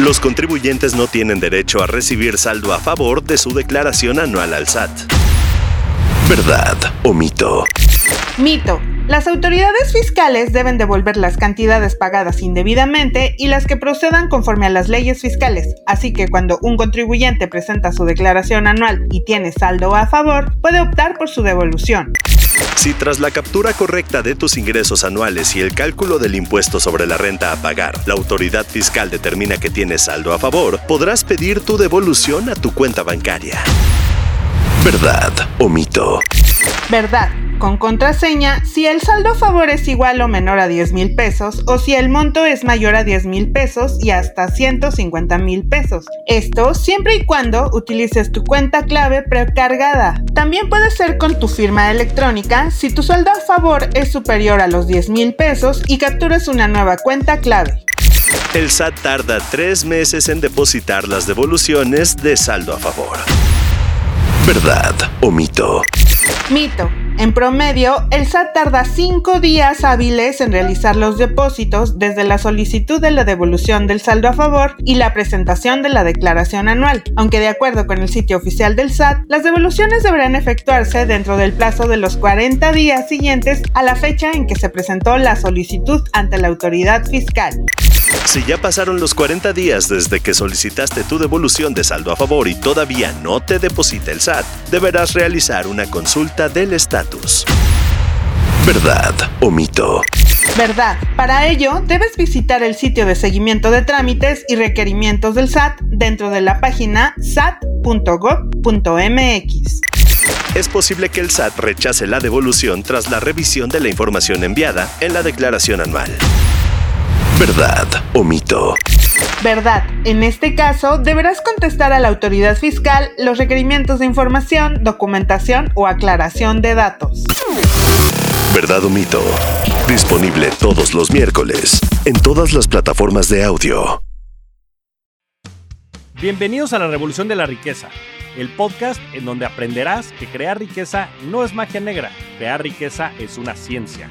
Los contribuyentes no tienen derecho a recibir saldo a favor de su declaración anual al SAT. ¿Verdad o mito? Mito. Las autoridades fiscales deben devolver las cantidades pagadas indebidamente y las que procedan conforme a las leyes fiscales, así que cuando un contribuyente presenta su declaración anual y tiene saldo a favor, puede optar por su devolución. Si tras la captura correcta de tus ingresos anuales y el cálculo del impuesto sobre la renta a pagar, la autoridad fiscal determina que tienes saldo a favor, podrás pedir tu devolución a tu cuenta bancaria. ¿Verdad o mito? Verdad. Con contraseña, si el saldo a favor es igual o menor a 10 mil pesos o si el monto es mayor a 10 mil pesos y hasta 150 mil pesos. Esto siempre y cuando utilices tu cuenta clave precargada. También puede ser con tu firma electrónica si tu saldo a favor es superior a los 10 mil pesos y capturas una nueva cuenta clave. El SAT tarda tres meses en depositar las devoluciones de saldo a favor. ¿Verdad o mito? Mito. En promedio, el SAT tarda 5 días hábiles en realizar los depósitos desde la solicitud de la devolución del saldo a favor y la presentación de la declaración anual, aunque de acuerdo con el sitio oficial del SAT, las devoluciones deberán efectuarse dentro del plazo de los 40 días siguientes a la fecha en que se presentó la solicitud ante la autoridad fiscal. Si ya pasaron los 40 días desde que solicitaste tu devolución de saldo a favor y todavía no te deposita el SAT, deberás realizar una consulta del estatus. ¿Verdad o mito? Verdad. Para ello, debes visitar el sitio de seguimiento de trámites y requerimientos del SAT dentro de la página sat.gov.mx. Es posible que el SAT rechace la devolución tras la revisión de la información enviada en la declaración anual. ¿Verdad o mito? Verdad. En este caso, deberás contestar a la autoridad fiscal los requerimientos de información, documentación o aclaración de datos. ¿Verdad o mito? Disponible todos los miércoles en todas las plataformas de audio. Bienvenidos a la Revolución de la Riqueza, el podcast en donde aprenderás que crear riqueza no es magia negra, crear riqueza es una ciencia.